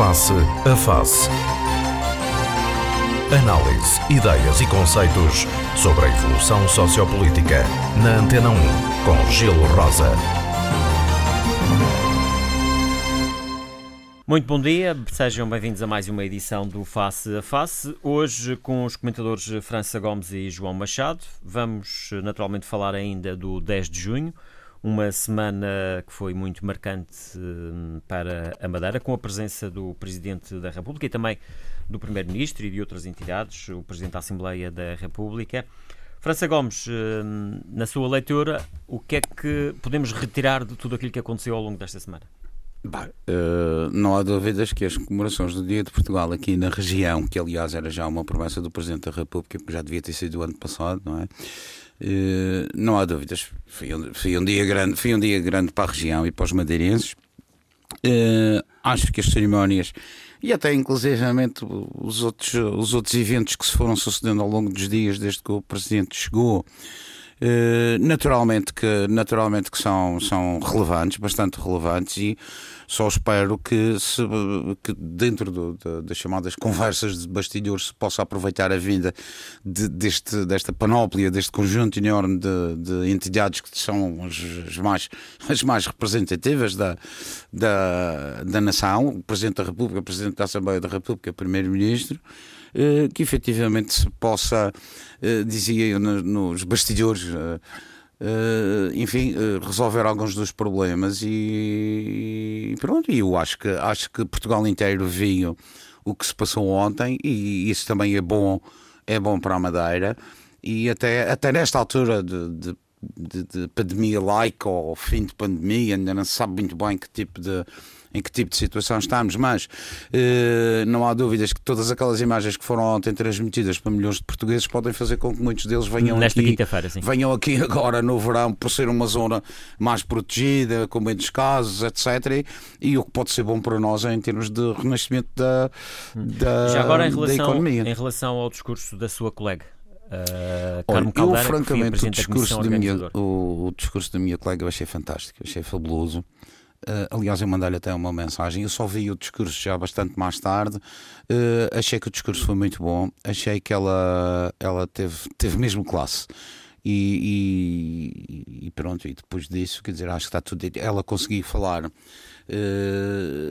Face a Face. Análise, ideias e conceitos sobre a evolução sociopolítica. Na Antena 1, com Gelo Rosa. Muito bom dia, sejam bem-vindos a mais uma edição do Face a Face. Hoje com os comentadores França Gomes e João Machado. Vamos naturalmente falar ainda do 10 de junho, uma semana que foi muito marcante hum, para a Madeira, com a presença do Presidente da República e também do Primeiro-Ministro e de outras entidades, o Presidente da Assembleia da República. França Gomes, hum, na sua leitura, o que é que podemos retirar de tudo aquilo que aconteceu ao longo desta semana? Uh, não há dúvidas que as comemorações do Dia de Portugal aqui na região, que aliás era já uma promessa do Presidente da República, que já devia ter sido o ano passado, não é? Uh, não há dúvidas. Foi um, foi um, dia grande, foi um dia grande para a região e para os madeirenses. Uh, acho que as cerimónias e até inclusivamente os outros, os outros eventos que se foram sucedendo ao longo dos dias desde que o Presidente chegou eh, naturalmente que, naturalmente que são, são relevantes, bastante relevantes, e só espero que, se, que dentro do, de, das chamadas conversas de bastidores se possa aproveitar a vinda de, deste, desta panóplia, deste conjunto enorme de, de entidades que são as, mais, as mais representativas da, da, da nação, Presidente da República, Presidente da Assembleia da República, Primeiro-Ministro. Eh, que efetivamente se possa, eh, dizia eu nos bastidores, eh, enfim, resolver alguns dos problemas e pronto, e eu acho que, acho que Portugal inteiro viu o que se passou ontem e isso também é bom, é bom para a Madeira. E até, até nesta altura de, de de, de pandemia laica ou fim de pandemia, ainda não se sabe muito bem que tipo de, em que tipo de situação estamos, mas eh, não há dúvidas que todas aquelas imagens que foram ontem transmitidas para milhões de portugueses podem fazer com que muitos deles venham Nesta aqui, venham aqui agora no verão por ser uma zona mais protegida, com menos casos, etc. E, e o que pode ser bom para nós é em termos de renascimento da, da, Já agora em relação, da economia. Em relação ao discurso da sua colega. Uh, Olha, eu francamente o discurso, da minha, o, o, discurso da minha colega eu achei fantástico, achei fabuloso. Uh, aliás, eu mandei-lhe até uma mensagem. Eu só vi o discurso já bastante mais tarde. Uh, achei que o discurso foi muito bom. Achei que ela, ela teve, teve mesmo classe. E, e, e pronto, e depois disso, quer dizer, acho que está tudo. Ela conseguiu falar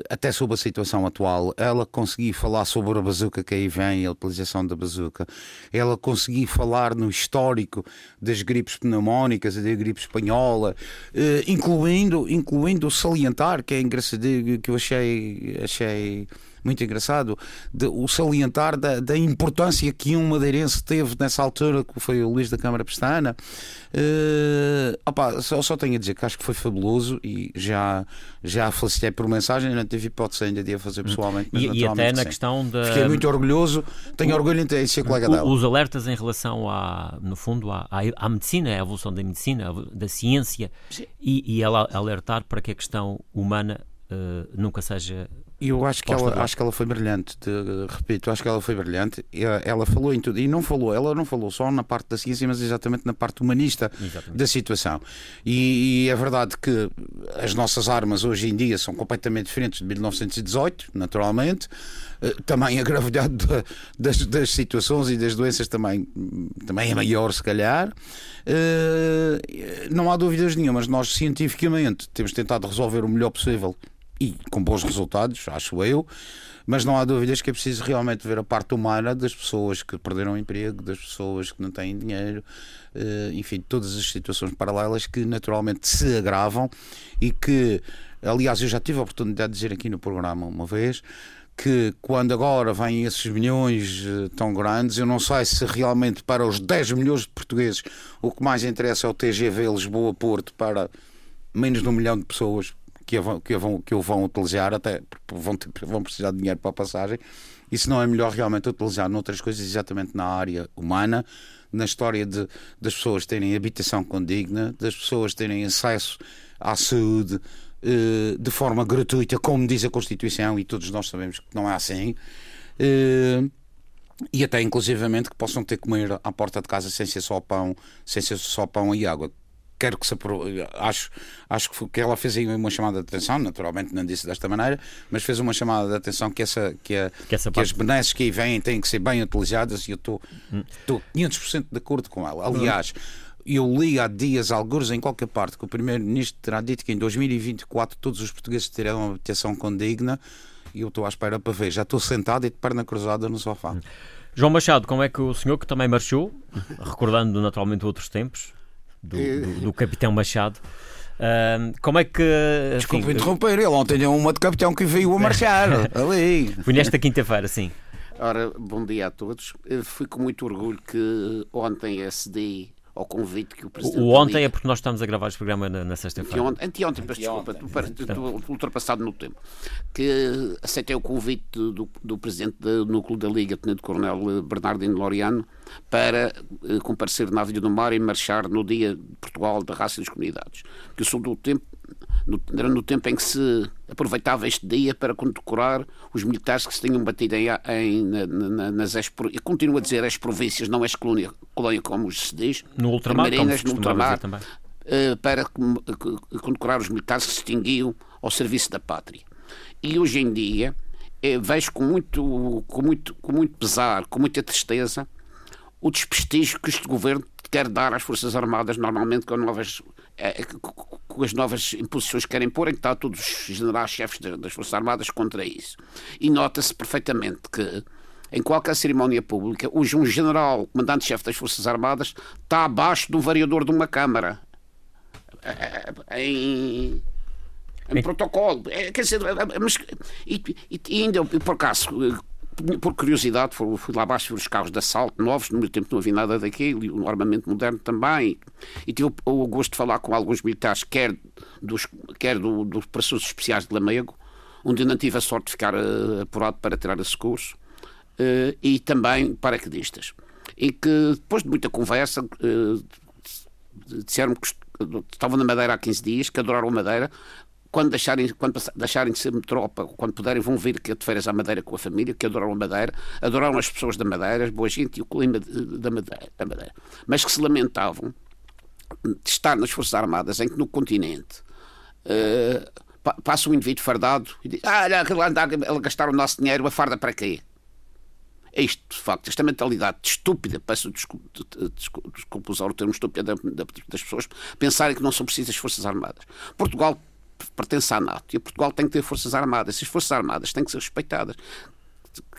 até sobre a situação atual, ela conseguiu falar sobre a bazuca que aí vem, a utilização da bazuca, ela conseguiu falar no histórico das gripes pneumónicas e da gripe espanhola, uh, incluindo, incluindo salientar, que é engraçado, que eu achei, achei muito engraçado, de, o salientar da, da, importância que um madeirense teve nessa altura, que foi o Luís da Câmara Pestana. Uh, opa, só, só tenho a dizer que acho que foi fabuloso e já, já felicitei por mensagem, não tive hipótese ainda de a fazer pessoalmente. Mas e, e até na sim. questão da. Fiquei muito orgulhoso, tenho o, orgulho em ter ser colega o, dela. Os alertas em relação, à, no fundo, à, à, medicina, à evolução da medicina, da ciência, e, e ela alertar para que a questão humana uh, nunca seja eu acho que, ela, acho que ela foi brilhante, te, repito, acho que ela foi brilhante. Ela falou em tudo, e não falou, ela não falou só na parte da ciência, mas exatamente na parte humanista exatamente. da situação. E, e, é verdade que as nossas armas hoje em dia são completamente diferentes de 1918, naturalmente. Eh, também a gravidade das, das situações e das doenças também, também é maior, se calhar. Eh, não há dúvidas nenhumas, nós cientificamente temos tentado resolver o melhor possível e com bons resultados, acho eu, mas não há dúvidas que é preciso realmente ver a parte humana das pessoas que perderam o emprego, das pessoas que não têm dinheiro, eh, enfim, todas as situações paralelas que naturalmente se agravam e que, aliás, eu já tive a oportunidade de dizer aqui no programa uma vez que quando agora vêm esses milhões eh, tão grandes, eu não sei se realmente para os 10 milhões de portugueses o que mais interessa é o TGV Lisboa-Porto para menos de um milhão de pessoas, que o vão, que vão, que o vão utilizar, até vão, ter, vão precisar de dinheiro para a passagem. Isso não é melhor realmente utilizar noutras coisas, exatamente na área humana, na história de, das pessoas terem habitação condigna, das pessoas terem acesso à saúde eh, de forma gratuita, como diz a Constituição, e todos nós sabemos que não é assim. Eh, e até inclusivamente que possam ter comer à porta de casa sem ser só pão, sem ser só pão e água quero que se acho, acho que, ela fez aí uma chamada de atenção, naturalmente não disse desta maneira, mas fez uma chamada de atenção que, essa, que, a, que, essa que as benesses que aí vêm têm que ser bem utilizadas e eu estou hum. 500% de acordo com ela. Aliás, eu li há dias, alguns em qualquer parte, que o Primeiro-Ministro terá dito que em 2024 todos os portugueses terão uma habitação condigna e eu estou à espera para ver. Já estou sentado e de perna cruzada no sofá. Hum. João Machado, como é que o senhor, que também marchou, recordando naturalmente outros tempos, do, do, do Capitão Machado, Uh, como é que. Desculpe interromper, ele ontem tinha uma de capitão que veio a marchar ali. Foi nesta quinta-feira, sim. Ora, bom dia a todos. Eu fui com muito orgulho que ontem a SD ao convite que o Presidente. O ontem é porque nós estamos a gravar este programa na, na sexta-feira. Anteontem, peço desculpa, estou ultrapassado no tempo. Que aceitei o convite do, do Presidente do Núcleo da Liga, Tenente Coronel Bernardino Loriano, para eh, comparecer na Avenida do Mar e marchar no Dia de Portugal da Raça e das Comunidades. Que eu sou do tempo no, no tempo em que se aproveitava este dia para condecorar os militares que se tinham batido em, em na, na, nas ex, e continuo a dizer as províncias, não as colônia, colônia como se diz, no ultramar, marinas, no ultramar, uh, para condecorar os militares que se extinguiam ao serviço da pátria. E hoje em dia eh, vejo com muito, com, muito, com muito pesar, com muita tristeza, o desprestígio que este governo quer dar às Forças Armadas, normalmente com novas com as novas imposições que querem pôr, em que está todos os generais-chefes das Forças Armadas contra isso. E nota-se perfeitamente que em qualquer cerimónia pública, hoje um general, comandante-chefe das Forças Armadas, está abaixo do variador de uma Câmara. É, em, em protocolo. É, quer dizer, mas, e, e ainda, por acaso, por curiosidade, fui, lá abaixo ver os carros de assalto novos, no meu tempo não havia nada daquilo, e o armamento moderno também. E tive o, gosto de falar com alguns militares, quer dos, quer do, dos operações especiais de Lamego, onde eu não tive a sorte de ficar uh, apurado para tirar esse curso, uh, e também paraquedistas. E que, depois de muita conversa, uh, disseram que estavam na Madeira há 15 dias, que adoraram a Madeira, quando deixarem, quando deixarem de ser tropa, quando puderem, vão vir que de férias à Madeira com a família, que adoram a Madeira, adoraram as pessoas da Madeira, as boa gente e o clima da Madeira, da Madeira. Mas que se lamentavam de estar nas Forças Armadas, em que no continente uh, passa um indivíduo fardado e diz: Ah, olha, anda a gastar o nosso dinheiro, a farda para quê? É isto, de facto, esta mentalidade estúpida, peço desculpa usar o termo estúpida das pessoas, pensarem que não são precisas forças armadas. Portugal pertence à NATO e Portugal tem que ter forças armadas. As forças armadas têm que ser respeitadas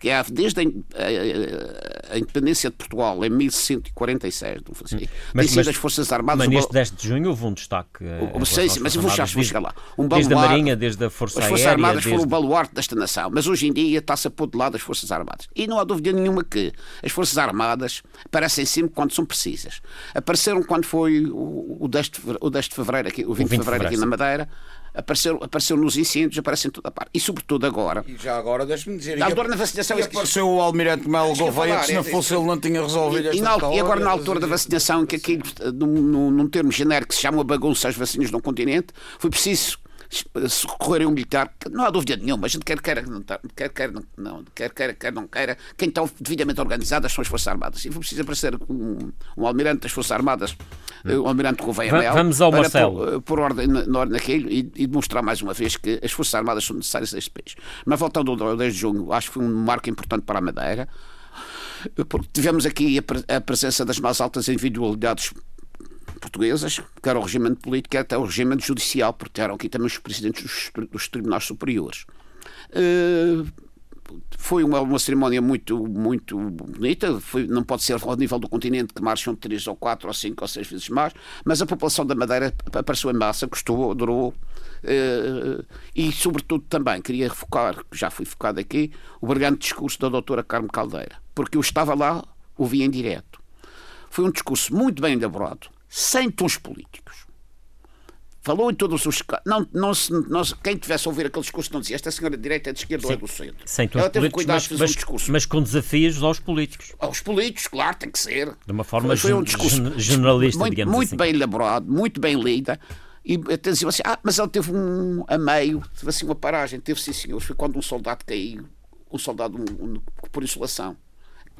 que há desde a, a, a, independência de Portugal em 1146, não foi assim? mas, sido as Forças Armadas. Mas neste 10 de junho houve um destaque. Uh, sei, sim, mas eu vou já chegar lá. Um desde a Marinha, desde a Força As Forças Aérea, Armadas desde... foram o baluarte desta nação, mas hoje em dia está-se a pôr de lado as Forças Armadas. E não há dúvida nenhuma que as Forças Armadas aparecem sempre quando são precisas. Apareceram quando foi o, o, 10, de, o 10 de fevereiro, aqui, o 20, o 20 de fevereiro aqui na Madeira apareceu, apareceu nos incêndios, aparece em toda a parte. E sobretudo agora. E já agora, deixe-me dizer. Na altura da vacinação. E apareceu o Almirante Melo Gouveia, que se não fosse ele não tinha resolvido e, esta e, e agora, na altura da vacinação, que aqui, num, num, num termo genérico que se chama bagunça as vacinas no continente, foi preciso socorrer um militar, não há dúvida nenhuma, a gente quer queira, não, quer, quer, não, quer, quer, quer não queira, quem está devidamente organizadas são as Forças Armadas. E foi preciso aparecer um, um almirante das Forças Armadas, hum. o almirante Gouveia Mel, Vamos ao Marcelo. Por, por ordem, na ordem naquilo e, e, demonstrar mais uma vez que as Forças Armadas são necessárias a este país. Mas voltando ao 10 de junho, acho que foi um marco importante para a Madeira, porque tivemos aqui a, a presença das mais altas individualidades portuguesas, quer o regimento político, quer até o regimento judicial, porque eram aqui também os presidentes dos, dos tribunais superiores. Uh, foi uma, uma, cerimónia muito, muito bonita. Foi, não pode ser ao nível do continente que marcham três ou quatro ou cinco ou seis vezes mais, mas a população da Madeira apareceu em massa, gostou, adorou. Uh, e, sobretudo, também queria focar, já fui focado aqui, o brilhante discurso da doutora Carmo Caldeira, porque eu estava lá, ouvi em direto. Foi um discurso muito bem elaborado, sem tons políticos. Falou em todos os não, não, se, não Quem tivesse a ouvir aquele discurso não dizia esta senhora de direita é de esquerda ou é do centro. Sem tons Ela teve cuidado mas, mas, um discurso. Mas com desafios aos políticos. Aos políticos, claro, tem que ser. De uma forma foi, foi um discurso generalista, muito, digamos muito assim. bem elaborado, muito bem lida. E até diziam assim: ah, mas ele teve um a meio, teve assim uma paragem, teve sim senhores. Foi quando um soldado caiu, um soldado um, um, por insolação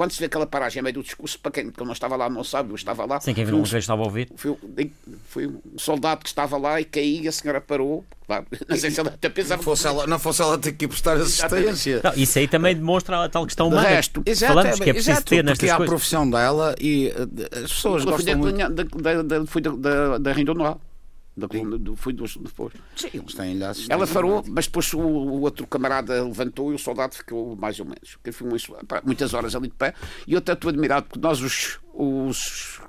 quando se vê aquela paragem meio do discurso, para quem não estava lá não sabe, eu estava lá. Sem quem não estava a ouvir. Foi, foi, um soldado que estava lá e caiu, a senhora parou. Não sei se ela até pensava. Não fosse ela, não fosse ela ter que prestar assistência. Não, isso aí também demonstra a tal questão humana. De resto, exato, falamos que é preciso exato, ter nestas coisas. Porque a profissão dela e eh, as pessoas gostam muito... Da, da, da, fui da, da, da Rindonoal. Da coluna do, fui dos, depois. Sim, eles têm lá Ela farou, mas depois o, o, outro camarada levantou e o soldado ficou mais ou menos. Que foi muitas horas ali de pé. E eu até estou admirado porque nós, os, os,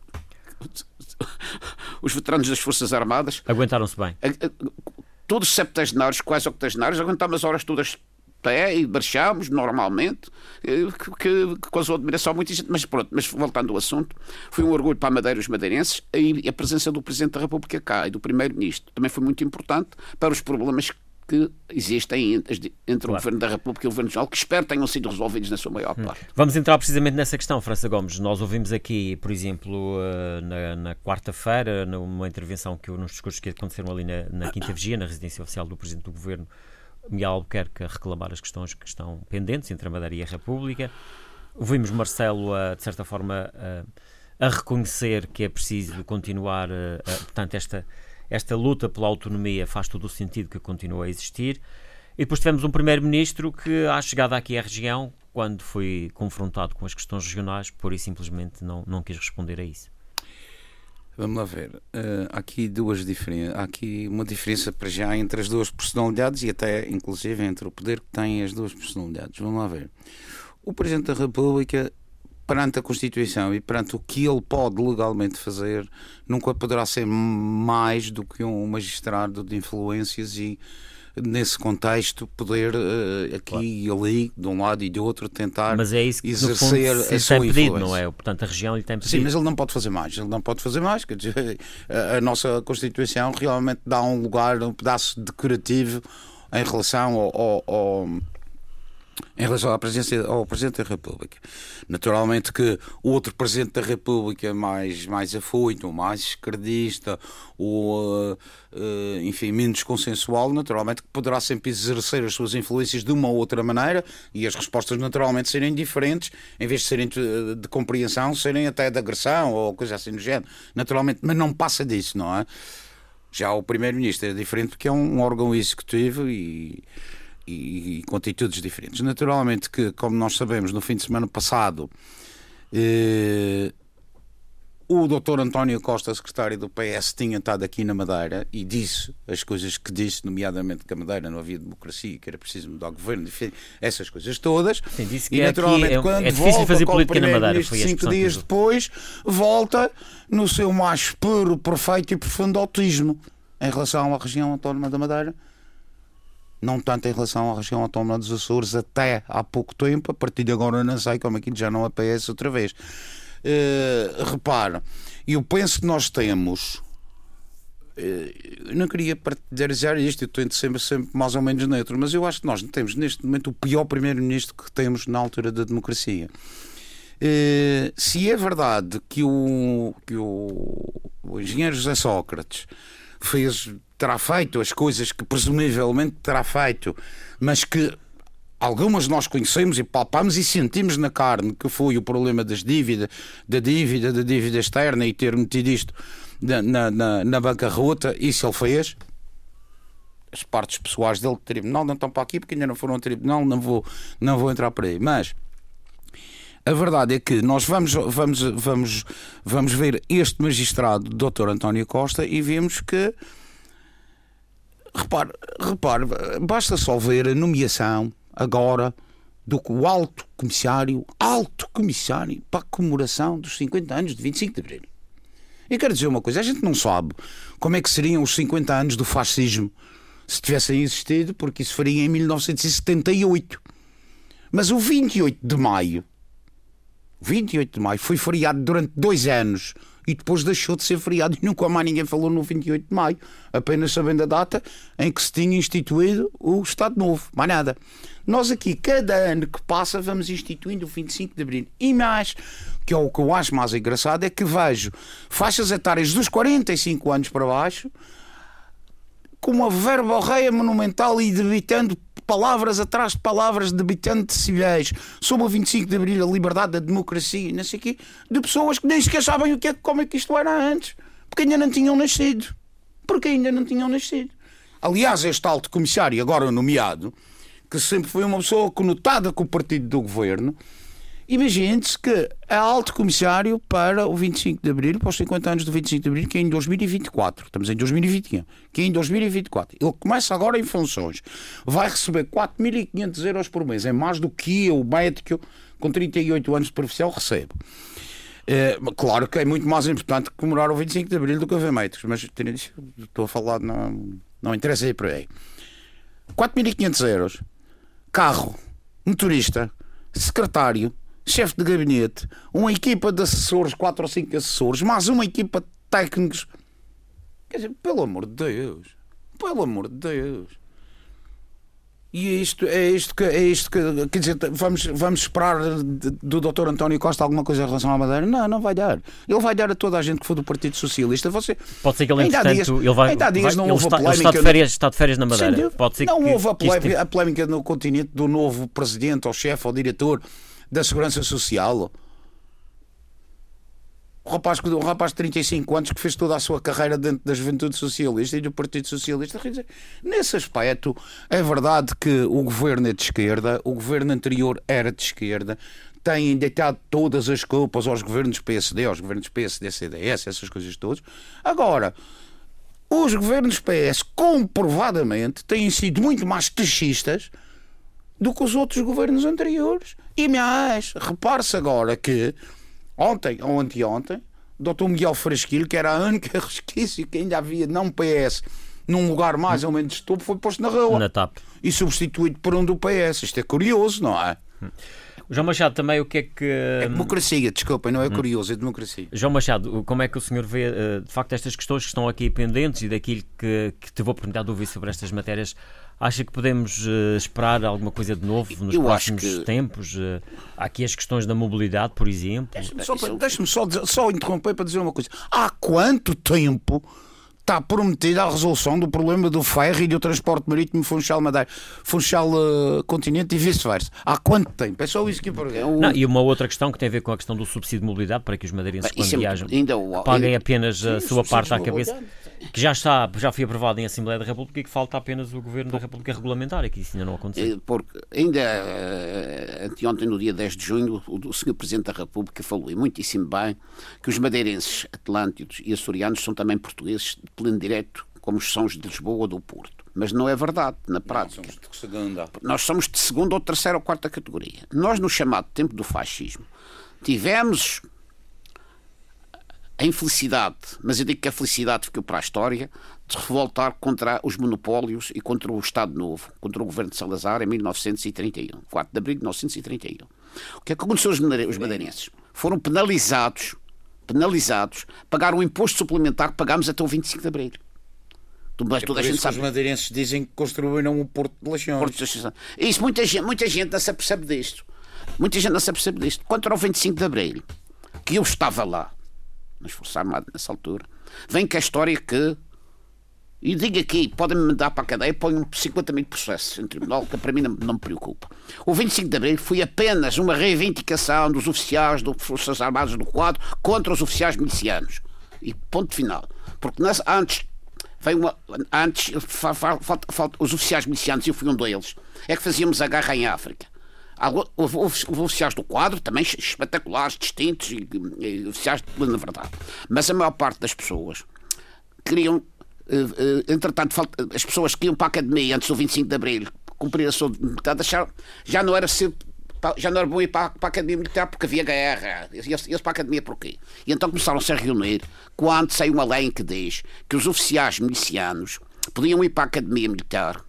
os veteranos das Forças Armadas. Aguentaram-se bem. Todos septegenários, quase octogenários, aguentámos as horas todas pé e marchámos normalmente, eh, que, que, causou admiração a muita gente. Mas pronto, mas voltando ao assunto, foi um orgulho para a Madeira os madeirenses e a presença do Presidente da República cá e do Primeiro-Ministro também foi muito importante para os problemas que existem entre claro. o Governo da República e o Governo Regional, que espero tenham sido resolvidos na sua maior hum. parte. Vamos entrar precisamente nessa questão, França Gomes. Nós ouvimos aqui, por exemplo, eh, na, na quarta-feira, numa intervenção que nos discursos que aconteceram ali na, na Quinta Vigia, na residência oficial do Presidente do Governo, Miguel Albuquerque a reclamar as questões que estão pendentes entre a Madeira e a República. Ouvimos Marcelo, a, de certa forma, a, a, reconhecer que é preciso continuar, a, portanto, esta, esta luta pela autonomia faz todo o sentido que continue a existir. E depois tivemos um primeiro-ministro que, à chegada aqui à região, quando foi confrontado com as questões regionais, por e simplesmente não, não quis responder a isso. Vamos lá ver. Uh, aqui duas diferenças. Há aqui uma diferença para já entre as duas personalidades e até, inclusive, entre o poder que têm as duas personalidades. Vamos lá ver. O Presidente da República, perante a Constituição e perante o que ele pode legalmente fazer, nunca poderá ser mais do que um magistrado de influências e nesse contexto, poder uh, aqui claro. e ali, de um lado e do outro, tentar mas é isso que, exercer fundo, a sua tem pedido, não é? Portanto, a região lhe tem pedido. Sim, mas ele não pode fazer mais. Ele não pode fazer mais. Quer dizer, a, a nossa Constituição realmente dá um lugar, um pedaço decorativo em relação ao, ao, ao em relação à presença, ao Presidente da República. Naturalmente que o outro Presidente da República mais, mais afoito, mais esquerdista, ou, uh, uh, enfim, menos consensual, naturalmente que poderá sempre exercer as suas influências de uma ou outra maneira e as respostas naturalmente serem diferentes, em vez de serem de, de compreensão, serem até de agressão ou coisa assim do género. Naturalmente, mas não passa disso, não é? Já o Primeiro-Ministro é diferente porque é um órgão executivo e e, e com atitudes diferentes. Naturalmente que, como nós sabemos, no fim de semana passado, eh, o doutor António Costa, secretário do PS, tinha estado aqui na Madeira e disse as coisas que disse, nomeadamente que a Madeira não havia democracia, que era preciso mudar o governo, enfim, essas coisas todas. Sim, disse que e naturalmente, é, quando é difícil fazer política na Madeira. Foi cinco dias depois, volta no seu mais puro, perfeito e profundo autismo em relação à região autónoma da Madeira não tanto em relação à região autónoma dos Açores até há pouco tempo, a partir de agora não sei como aquilo já não aparece outra vez. Uh, repara, eu penso que nós temos. Uh, eu não queria partilhar isto, eu tento sempre, sempre mais ou menos neutro, mas eu acho que nós temos neste momento o pior primeiro-ministro que temos na altura da democracia. Uh, se é verdade que o, que o, o engenheiro José Sócrates fez terá feito as coisas que presumivelmente terá feito, mas que algumas nós conhecemos e palpamos e sentimos na carne, que foi o problema das dívidas, da dívida, da dívida externa e ter metido isto na, na, na, na bancarrota, isso ele fez. As partes pessoais dele de tribunal não estão para aqui porque ainda não foram ao tribunal, não vou, não vou entrar por aí. Mas a verdade é que nós vamos, vamos, vamos, vamos ver este magistrado, Dr. António Costa, e vemos que Repare, repare, basta só ver a nomeação agora do alto comissário, alto comissário para a comemoração dos 50 anos de 25 de Abril. E quero dizer uma coisa, a gente não sabe como é que seriam os 50 anos do fascismo se tivessem existido, porque isso faria em 1978. Mas o 28 de maio, 28 de maio, foi feriado durante dois anos e depois deixou de ser feriado e nunca mais ninguém falou no 28 de maio, apenas sabendo a data em que se tinha instituído o Estado Novo, mais nada. Nós aqui, cada ano que passa, vamos instituindo o 25 de Abril. E mais, que é o que eu acho mais engraçado, é que vejo faixas etárias dos 45 anos para baixo com uma verborreia monumental e debitando palavras atrás de palavras debitantes civis sobre o 25 de Abril, a liberdade, a democracia, não sei o quê, de pessoas que nem sequer sabem o que é, como é que isto era antes, porque ainda não tinham nascido. Porque ainda não tinham nascido. Aliás, este alto comissário, agora nomeado, que sempre foi uma pessoa conotada com o partido do governo, Imagine-se que é alto comissário para o 25 de Abril, para os 50 anos do 25 de Abril, que é em 2024. Estamos em 2021. Que é em 2024. Ele começa agora em funções. Vai receber 4.500 euros por mês. É mais do que eu, médico, com 38 anos de profissão, recebo. É, claro que é muito mais importante comemorar o 25 de Abril do que haver médicos, mas estou a falar, não, não interessa aí por aí. 4.500 euros, carro, motorista, secretário, chefe de gabinete, uma equipa de assessores, quatro ou cinco assessores, mais uma equipa de técnicos. Quer dizer, pelo amor de Deus, pelo amor de Deus. E é isto, é isto que, é isto que quer dizer, vamos, vamos esperar do Dr. António Costa alguma coisa em relação à Madeira? Não, não vai dar. Ele vai dar a toda a gente que for do Partido Socialista. Você, Pode ser que ele, entretanto, dias, ele vai. Ainda há dias vai, não houve está, polémica. Está de, férias, está de férias na Madeira. Pode ser não que, houve a polémica, a polémica no continente do novo presidente, ou chefe, ou diretor da Segurança Social. O rapaz, o rapaz de 35 anos que fez toda a sua carreira dentro da Juventude Socialista e do Partido Socialista. Nesse aspecto, é verdade que o governo é de esquerda, o governo anterior era de esquerda, têm deitado todas as culpas aos governos PSD, aos governos PSD, CDS, essas coisas todas. Agora, os governos PS comprovadamente têm sido muito mais taxistas do que os outros governos anteriores. E, mais, repare-se agora que ontem ou anteontem, Dr. Miguel Frasquilho, que era a única resquício que ainda havia não PS num lugar mais ou menos de topo, foi posto na rua. Na TAP. E substituído por um do PS. Isto é curioso, não é? João Machado, também o que é que. É democracia, desculpem, não é curioso, é democracia. João Machado, como é que o senhor vê, eh, de facto, estas questões que estão aqui pendentes e daquilo que, que te vou perguntar de ouvir sobre estas matérias Acha que podemos uh, esperar alguma coisa de novo nos eu próximos que... tempos? Uh, há aqui as questões da mobilidade, por exemplo. Deixa-me só, deixa só, só interromper para dizer uma coisa. Há quanto tempo está prometida a resolução do problema do ferro e do transporte marítimo Funchal-Madeira, Funchal-Continente uh, e vice-versa. Há quanto tempo? É só isso que eu Não, E uma outra questão que tem a ver com a questão do subsídio de mobilidade para que os madeirenses, Bem, quando é viajam, ainda, paguem apenas sim, a sua parte à cabeça que já está, já foi aprovado em Assembleia da República e que falta apenas o Governo da República regulamentar, e que isso ainda não aconteceu. Eh, porque ainda eh, anteontem, no dia 10 de junho, o Sr. Presidente da República falou, e muitíssimo bem, que os madeirenses atlânticos e açorianos são também portugueses de pleno direito, como os são os de Lisboa ou do Porto. Mas não é verdade, na prática. Não, somos de segunda. Nós somos de segunda ou terceira ou quarta categoria. Nós, no chamado tempo do fascismo, tivemos a infelicidade, mas eu digo que a felicidade ficou para a história, de revoltar contra os monopólios e contra o Estado Novo, contra o governo de Salazar em 1931, 4 de abril de 1931. O que é que aconteceu aos madeirenses? Foram penalizados, penalizados, pagaram um imposto suplementar que pagámos até o 25 de abril. Mas é toda a gente sabe. Os madeirenses dizem que construíram o Porto de Leixões. Porto de Leixões. Isso, muita gente, muita gente não se apercebe disto. Muita gente não se apercebe disto. Quanto ao 25 de Abril, que eu estava lá, nas Forças Armadas nessa altura, vem que a história que. E digo aqui, podem-me mandar para a cadeia, põem 50 mil processos em tribunal, que para mim não, não, me preocupa. O 25 de Abril foi apenas uma reivindicação dos oficiais das Forças Armadas do quadro contra os oficiais milicianos. E ponto final. Porque antes vem uma, antes, falta, falta, os oficiais milicianos, eu fui um deles, é que fazíamos a guerra em África. Houve, oficiais do quadro, também espetaculares, distintos, e, e oficiais de plena verdade. Mas a maior parte das pessoas queriam, entretanto, as pessoas que iam para a academia antes do 25 de Abril, cumprir a sua metade, já não era já não era bom ir para, a Academia Militar porque havia guerra. Eles para a Academia porquê? E então começaram-se a reunir quando saiu uma lei que diz que os oficiais milicianos podiam ir para a Academia Militar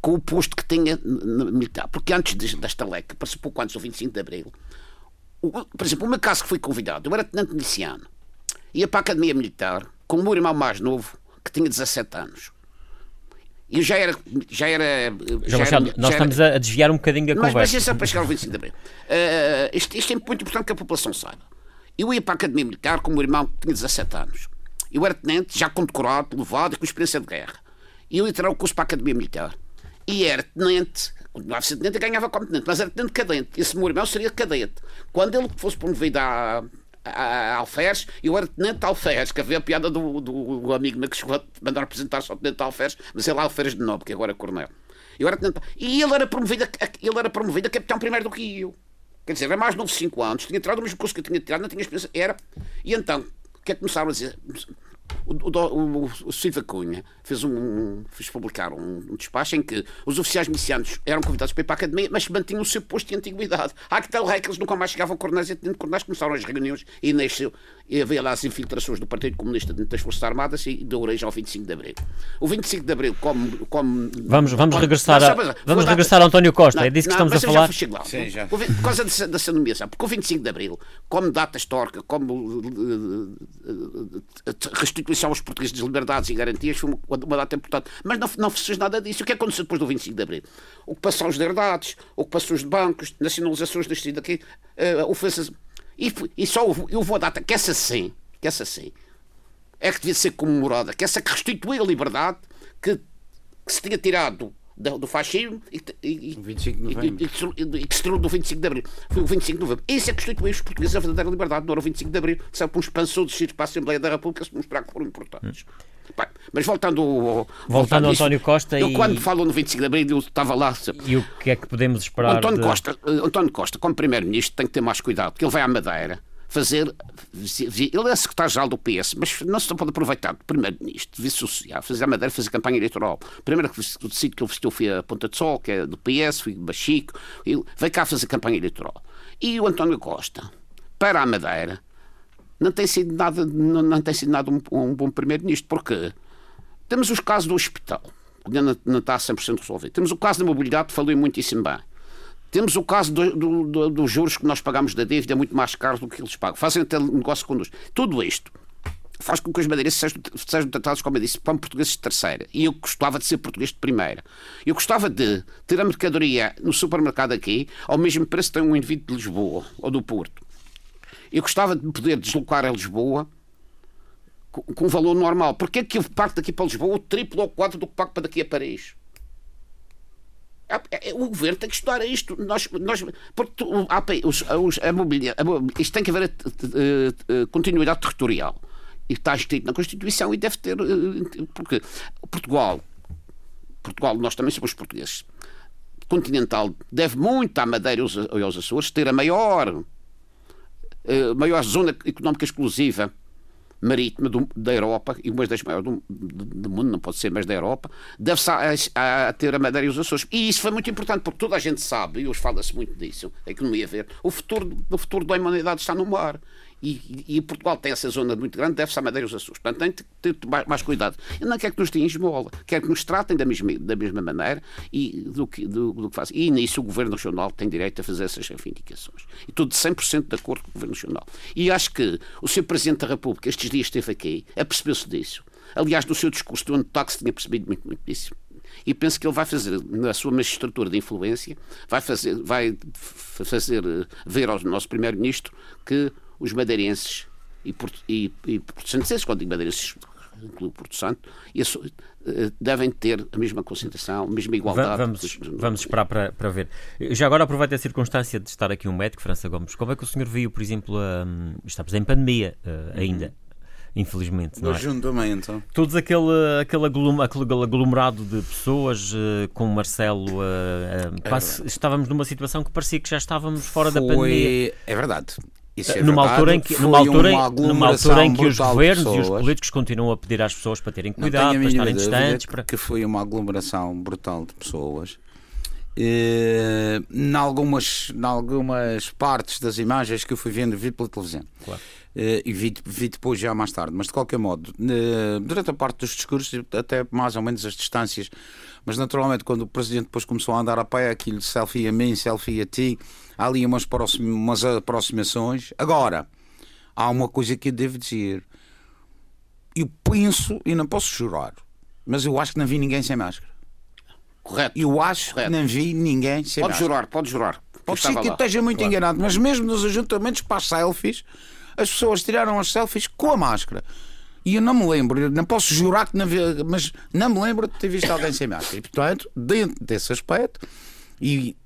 com o posto que tinha militar. Porque antes desta lei, que passou pouco antes do 25 de Abril, o, por exemplo, o meu caso que fui convidado, eu era tenente miliciano, ia para a Academia Militar com o meu irmão mais novo, que tinha 17 anos. Eu já era. Já era, já era nós já estamos era, a desviar um bocadinho da mas, conversa. Mas isso é para chegar ao 25 de Abril. Uh, isto, isto, é muito importante que a população saiba. Eu ia para a Academia Militar com o meu irmão que tinha 17 anos. Eu era tenente, já condecorado, levado e com experiência de guerra. E eu ia tirar o curso para a Academia Militar e era tenente, continuava a ser tenente e ganhava como tenente, mas era tenente cadente. Esse meu irmão seria cadete. Quando ele fosse promovido a, Alferes, eu era tenente Alferes, que havia a piada do, do, do amigo meu que chegou a mandar representar só tenente Alferes, mas ele é Alferes de novo, que agora é coronel. Eu era tenente, e ele era promovido ele era promovido a capitão primeiro do que eu. Quer dizer, era mais novo 5 anos, tinha tirado o mesmo curso que eu tinha tirado, não tinha experiência, era. E então, o que é que começaram a dizer? O, o, o, o Silva Cunha fez, um, fez publicar um, um, despacho em que os oficiais milicianos eram convidados para ir para a academia, mas mantinham o seu posto de antiguidade. Há que tal rei que eles nunca mais chegavam a coronéis e de coronéis começaram as reuniões e nasceu, e havia lá as infiltrações do Partido Comunista dentro das Forças Armadas e deu origem ao 25 de Abril. O 25 de Abril, como. como vamos vamos como, regressar, não, a, vamos regressar a António Costa, não, é disso que estamos a falar. Já lá. Sim, já. Por causa dessa, dessa nomeação, porque o 25 de Abril, como data histórica, como uh, uh, uh, restituição aos portugueses de liberdades e garantias, foi uma, uma data importante. Mas não, não fez nada disso. O que aconteceu depois do 25 de Abril? Ocupações de herdades, ocupações de bancos, nacionalizações deste daqui, uh, ofensas. E, e só houve, houve uma data que essa sim, que essa sim, é que devia ser comemorada, que essa que restituiu a liberdade que, que se tinha tirado do, do fascismo e, e, 25 de novembro. E, e, que se tirou do 25 de Abril. Foi o 25 de novembro. Isso é que constituiu os portugueses a verdadeira liberdade. Não era o 25 de Abril, só para uns pançudos para a Assembleia da República se mostrar que foram importantes. Hum. Mas voltando ao, voltando ao António Costa eu, e... quando falo no 25 de Abril eu estava lá e o que é que podemos esperar António de... Costa eh, António Costa como primeiro-ministro tem que ter mais cuidado porque ele vai à Madeira fazer. Ele é secretário-geral do PS, mas não se pode aproveitar do primeiro-ministro, vice-social, fazer a Madeira, fazer campanha eleitoral. Primeiro sítio que ele vestiu foi a Ponta de Sol, que é do PS, foi Bachico, veio cá fazer campanha eleitoral. E o António Costa, para a Madeira, não tem sido nada, não, não tem sido nada um, um bom primeiro-ministro, porque temos os casos do hospital, que não, não está 100% resolvido. Temos o caso da mobilidade, falei muitíssimo bem. Temos o caso do, do, do, dos juros que nós pagamos da dívida, é muito mais caro do que eles pagam. Fazem até negócio connosco. Tudo isto faz com que os madeirenses sejam, tratados, como eu disse, como portugueses de terceira. E eu gostava de ser português de primeira. Eu gostava de ter a mercadoria no supermercado aqui ao mesmo preço que tem um indivíduo de Lisboa ou do Porto. Eu gostava de poder deslocar a Lisboa com, com um valor normal. Porquê é que eu parto daqui para Lisboa o triplo ou quatro do que pago para daqui a Paris? É, é, o governo tem que estudar isto. Nós, nós, porque os, os, a mobilidade, a, isto tem que haver a, a, a, continuidade territorial. E está escrito na Constituição e deve ter. Eh, porque Portugal, Portugal, nós também somos portugueses, continental, deve muito à Madeira e aos Açores ter a maior, a eh, maior zona económica exclusiva marítima do, da Europa, e uma das maiores do, do, do, mundo, não pode ser, mas da Europa, deve-se a, a, ter a Madeira e os Açores. E isso foi muito importante, porque toda a gente sabe, e hoje fala-se muito disso, a economia ver, o futuro, o futuro da humanidade está no mar. E, e, Portugal tem essa zona muito grande, deve-se à Madeira e os Açores. Portanto, tem que ter mais, cuidado. Eu não quero que nos tenham esmola, quero que nos tratem da mesma, da mesma maneira e do que, do, do que fazem. E nisso o Governo Nacional tem direito a fazer essas reivindicações. E estou de 100% de acordo com o Governo Nacional. E acho que o Sr. Presidente da República estes dias esteve aqui, apercebeu-se disso. Aliás, no seu discurso do ano de táxi tinha percebido muito, muito disso e penso que ele vai fazer, na sua magistratura de influência, vai fazer, vai fazer ver ao nosso Primeiro-Ministro que os madeirenses e, e, e porto-santenses, quando digo madeirenses, incluo Porto Santo, isso, eh, devem ter a mesma concentração, a mesma igualdade. Vamos, vamos esperar para, para ver. Já agora aproveito a circunstância de estar aqui um médico, França Gomes. Como é que o senhor viu, por exemplo, a, estamos em pandemia uh, ainda, uhum. infelizmente. Não é? também, então. Todos aquele, aquele, aglom, aquele aglomerado de pessoas uh, com o Marcelo, uh, uh, quase, estávamos numa situação que parecia que já estávamos fora Foi... da pandemia. É verdade. É numa, verdade, altura em que, numa, altura, numa altura em que os governos e os políticos continuam a pedir às pessoas para terem cuidado, para estarem distantes. Para... Que foi uma aglomeração brutal de pessoas. Eh, em algumas, em algumas partes das imagens que eu fui vendo, vi pela televisão. Claro. Eh, e vi, vi, depois já mais tarde. Mas de qualquer modo, eh, durante a parte dos discursos, até mais ou menos as distâncias, mas naturalmente quando o presidente depois começou a andar a pé, aquilo selfie a mim, selfie a ti, há ali umas, umas aproximações. Agora, há uma coisa que eu devo dizer. Eu penso, e não posso jurar, mas eu acho que não vi ninguém sem máscara. Correto. Eu acho Correto. que não vi ninguém sem pode máscara. Pode jurar, pode jurar. Pode ser que lá. esteja muito claro. enganado, mas mesmo nos ajuntamentos para as selfies, as pessoas tiraram as selfies com a máscara. E eu não me lembro, não posso jurar que não vi, mas não me lembro de ter visto alguém sem máscara. E, portanto, dentro desse aspecto, e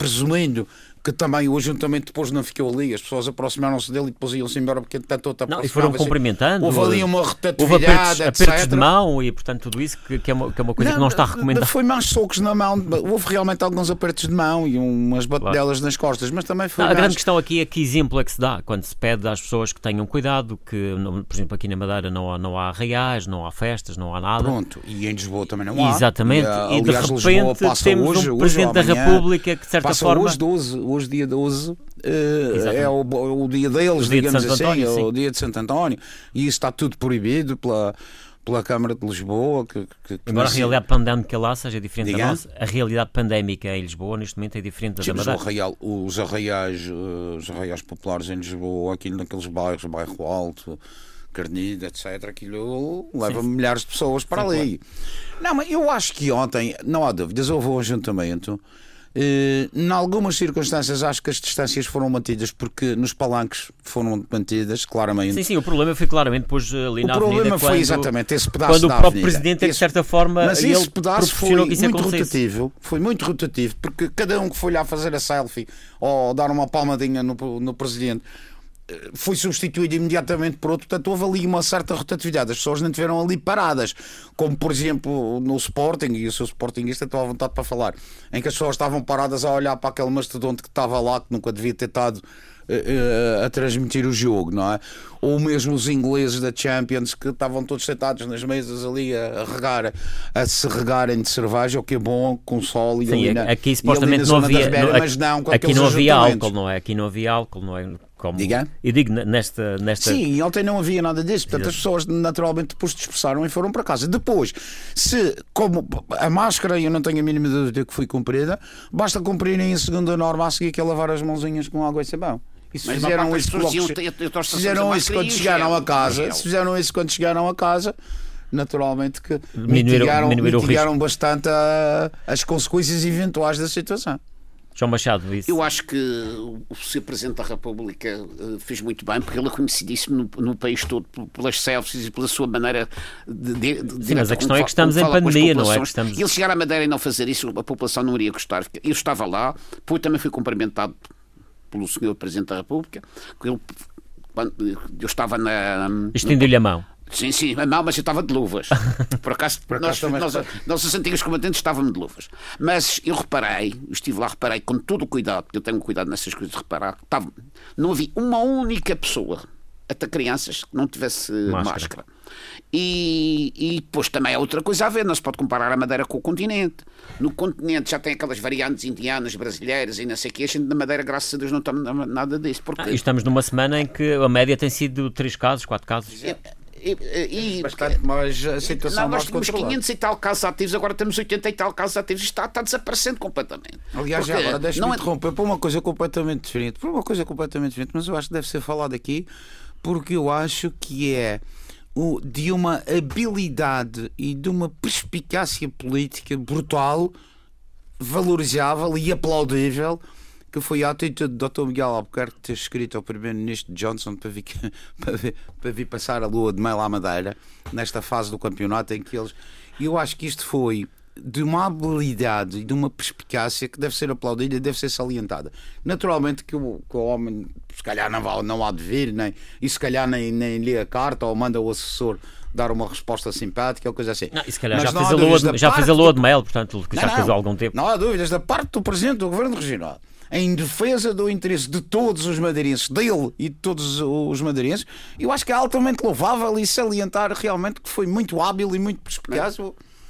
presumindo que também o ajuntamento depois não ficou ali, as pessoas aproximaram-se dele e depois iam-se embora porque tanto outra Não, e foram cumprimentando. Houve ali uma rotatividade, houve apertos, apertos de mão e, portanto, tudo isso que, que, é, uma, que é uma coisa não, que não está recomendada. Foi mais socos na mão, houve realmente alguns apertos de mão e umas batelas claro. nas costas, mas também foi. Não, mais... A grande questão aqui é que exemplo é que se dá quando se pede às pessoas que tenham cuidado, que, por exemplo, aqui na Madeira não há, não há reais, não há festas, não há nada. Pronto, e em Lisboa também não há. Exatamente, e, e de repente temos hoje, um Presidente da República que, de certa forma. Hoje, 12, hoje, dia 12 Uh, é o, o, dia deles, dia digamos de assim, António, é o dia de Santo António, e isso está tudo proibido pela, pela Câmara de Lisboa. Que, que, que Embora a realidade pandémica lá seja diferente Diga? da nossa, a realidade pandémica em Lisboa neste momento é diferente da da Madeira. Os, arraiais, eh, os arraiais populares em Lisboa, aquilo naqueles bairros, bairro Alto, Carnida, etc., aquilo leva Sim. milhares de pessoas para Sim, ali. Claro. Não, mas eu acho que ontem, não há dúvidas, houve um ajuntamento em algumas circunstâncias acho que as distâncias foram mantidas porque nos palanques foram mantidas, claramente. Sim, sim, o problema foi claramente depois ali o na O problema foi quando, exatamente esse pedaço Quando o próprio Presidente, esse, de certa forma, mas esse pedaço foi muito rotativo. Foi muito rotativo, porque cada um que foi lá fazer a selfie ou dar uma palmadinha no, no Presidente foi substituído imediatamente por outro, portanto houve ali uma certa rotatividade, as pessoas não estiveram ali paradas, como por exemplo no Sporting, e o seu Sportingista estou à vontade para falar, em que as pessoas estavam paradas a olhar para aquele mastodonte que estado lá, que nunca devia ter estado uh, a transmitir o jogo, não é? Ou mesmo os ingleses da Champions que estavam todos sentados nas mesas ali a, regar, a se regarem de cerveja, o que é bom, com sol e Sim, ali na, aqui supostamente não havia, Ribeira, mas não, aqui não havia álcool, não é? Aqui não havia álcool, não é? Como, Diga? Eu digo nesta, nesta. Sim, ontem não havia nada disso. Portanto, as pessoas naturalmente depois dispersaram e foram para casa. Depois, se, como a máscara, eu não tenho a mínima dúvida que foi cumprida, basta cumprirem a segunda norma a seguir que é lavar as mãozinhas com água e sabão. E se fizeram isso, fizeram isso quando chegaram a casa, se fizeram isso quando chegaram a casa, naturalmente que mitigaram, mitigaram bastante a, as consequências eventuais da situação. João Machado, isso. Eu acho que o Sr. Presidente da República eh, fez muito bem, porque ele é conhecidíssimo no, no país todo pelas selfies e pela sua maneira de. de, de Sim, mas a questão é que estamos em pandemia, não é? Que estamos... Ele chegar à Madeira e não fazer isso, a população não iria gostar. Eu estava lá, depois também fui cumprimentado pelo Sr. Presidente da República. Eu, eu estava na. Estendeu-lhe a mão. Sim, sim, não, mas eu estava de luvas. Por acaso, Por acaso nós, nós, nossos antigos combatentes estavam de luvas. Mas eu reparei, eu estive lá, reparei com todo o cuidado, porque eu tenho cuidado nessas coisas de reparar, estava, não havia uma única pessoa, até crianças, que não tivesse máscara. máscara. E, e depois também há outra coisa a ver, não se pode comparar a Madeira com o continente. No continente já tem aquelas variantes indianas, brasileiras e não sei o que, a gente na Madeira, graças a Deus, não estamos nada disso. Porque... Ah, estamos numa semana em que a média tem sido 3 casos, 4 casos. É, e, e, bastante mais a situação não, nós tínhamos 500 e tal casos ativos, agora temos 80 e tal casos ativos, está, está desaparecendo completamente. Aliás, Porque, agora deixa-me é... interromper por uma coisa completamente diferente, por uma coisa completamente diferente, mas eu acho que deve ser falado aqui, porque eu acho que é de uma habilidade e de uma perspicácia política brutal, valorizável e aplaudível que foi a atitude do Dr. Miguel Albuquerque ter escrito ao Primeiro-Ministro Johnson para vir, para, vir, para vir passar a lua de mel à Madeira, nesta fase do campeonato em que eles. Eu acho que isto foi de uma habilidade e de uma perspicácia que deve ser aplaudida e deve ser salientada. Naturalmente que o, que o homem, se calhar, não, não há de vir, nem, e se calhar nem, nem lê a carta ou manda o assessor dar uma resposta simpática ou coisa assim. Não, e se calhar já, fez a, lua de, já fez a lua de mel, portanto, já não, fez há algum tempo. Não há dúvidas, da parte do Presidente do Governo Regional em defesa do interesse de todos os madeirenses, dele e de todos os madeirenses, eu acho que é altamente louvável e salientar realmente que foi muito hábil e muito perspicaz.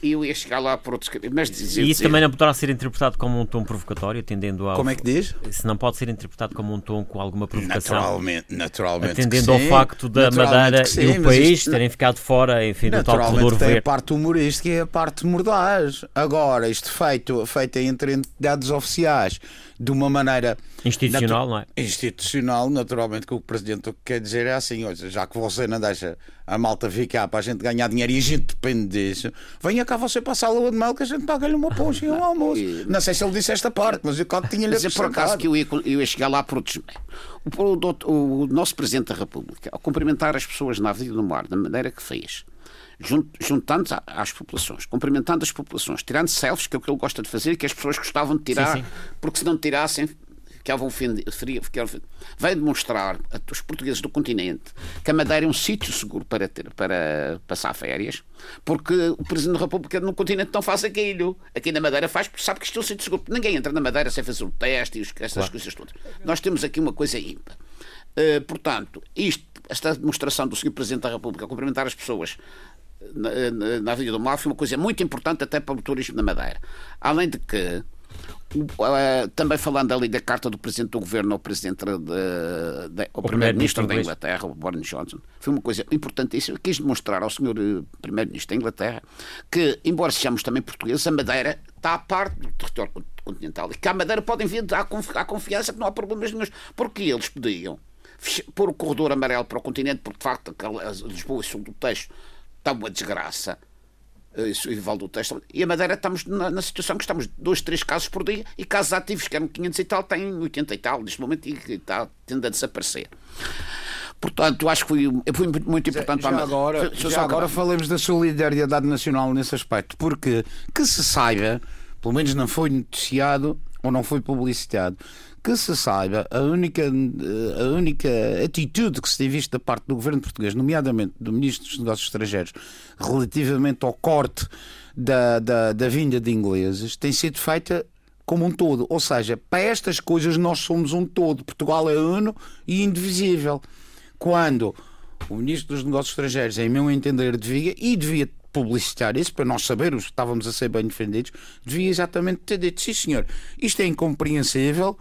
Eu ia chegar lá por outros mas dizer, E isso dizer... também não poderá ser interpretado como um tom provocatório, atendendo ao. Como é que diz? Se não pode ser interpretado como um tom com alguma provocação. Naturalmente, naturalmente. Atendendo ao facto da Madeira sim, e o país isto... terem ficado fora, enfim, do tal corredor tem verde. a parte humorística e a parte mordaz. Agora, isto feito, feito entre entidades oficiais de uma maneira institucional, não é? Institucional, naturalmente, que o Presidente quer dizer é assim: já que você não deixa a malta ficar para a gente ganhar dinheiro e a gente depende disso, venha cá você passar a lua de mel que a gente paga-lhe uma poncha e um almoço. Não sei se ele disse esta parte, mas eu tinha-lhe Mas é por acaso que eu ia, eu ia chegar lá por outros o, o, o, nosso Presidente da República, ao cumprimentar as pessoas na Avenida do Mar, da maneira que fez, juntando às populações, cumprimentando as populações, tirando selfies, que é o que ele gosta de fazer, que as pessoas gostavam de tirar, sim, sim. porque se não tirassem ficavam ofendidos. Vai demonstrar aos portugueses do continente que a Madeira é um sítio seguro para, ter, para passar férias, porque o Presidente da República no continente não faz aquilo. Aqui na Madeira faz porque sabe que isto é um sítio seguro. Ninguém entra na Madeira sem fazer o teste e essas claro. coisas todas. Nós temos aqui uma coisa ímpar. Uh, portanto, isto, esta demonstração do Sr. Presidente da República a cumprimentar as pessoas na, na, na Avenida do Mar foi uma coisa muito importante até para o turismo na Madeira. Além de que também falando ali da carta do Presidente do Governo ao Presidente de, de, ao Primeiro-Ministro da Inglaterra, o Boris Johnson, foi uma coisa importantíssima. Quis demonstrar ao Sr. Eh, Primeiro-Ministro da Inglaterra que, embora sejamos também portugueses, a Madeira está à parte do território continental e que a Madeira podem vir à confiança que não há problemas nenhum. Porque eles podiam pôr o corredor amarelo para o continente, porque de facto Lisboa e Sul do Texto está uma desgraça isso, e do Texto. E a Madeira estamos na, na, situação que estamos dois, três casos por dia e casos ativos, que eram 500 e tal, têm 80 e tal, neste momento, e está tendo a desaparecer. Portanto, acho que foi, foi muito importante. Já, agora, já, já agora falemos da solidariedade nacional nesse aspecto, porque que se saiba, pelo menos não foi noticiado ou não foi publicitado, que se saiba, a única, a única atitude que se tem visto da parte do governo português, nomeadamente do Ministro dos Negócios Estrangeiros, relativamente ao corte da, da, da vinda de ingleses, tem sido feita como um todo. Ou seja, para estas coisas nós somos um todo. Portugal é uno e indivisível. Quando o Ministro dos Negócios Estrangeiros, em meu entender, devia, e devia publicitar isso, para nós sabermos que estávamos a ser bem defendidos, devia exatamente ter dito: sim, senhor, isto é incompreensível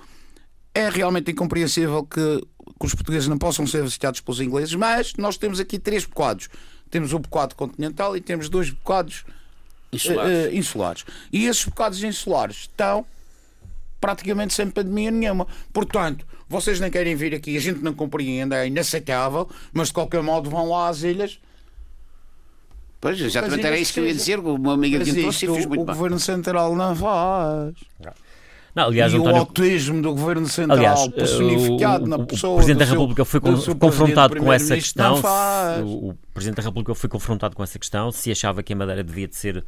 é realmente incompreensível que, que os portugueses não possam ser visitados pelos ingleses, mas nós temos aqui três bocados. Temos o bocado continental e temos dois bocados insulares. Uh, insulares. E esses bocados insulares estão praticamente sem pandemia nenhuma. Portanto, vocês não querem vir aqui, a gente não compreende, é inaceitável, mas de qualquer modo vão lá às ilhas. Pois, exatamente era isso que eu ia dizer. O meu amigo se fez muito O bem. Governo Central não faz. Não. Não, aliás, e António... o autismo do Governo Central aliás, personificado o, o, na pessoa. O Presidente da República foi confrontado com essa questão. O, o Presidente da República foi confrontado com essa questão, se achava que a Madeira devia de ser,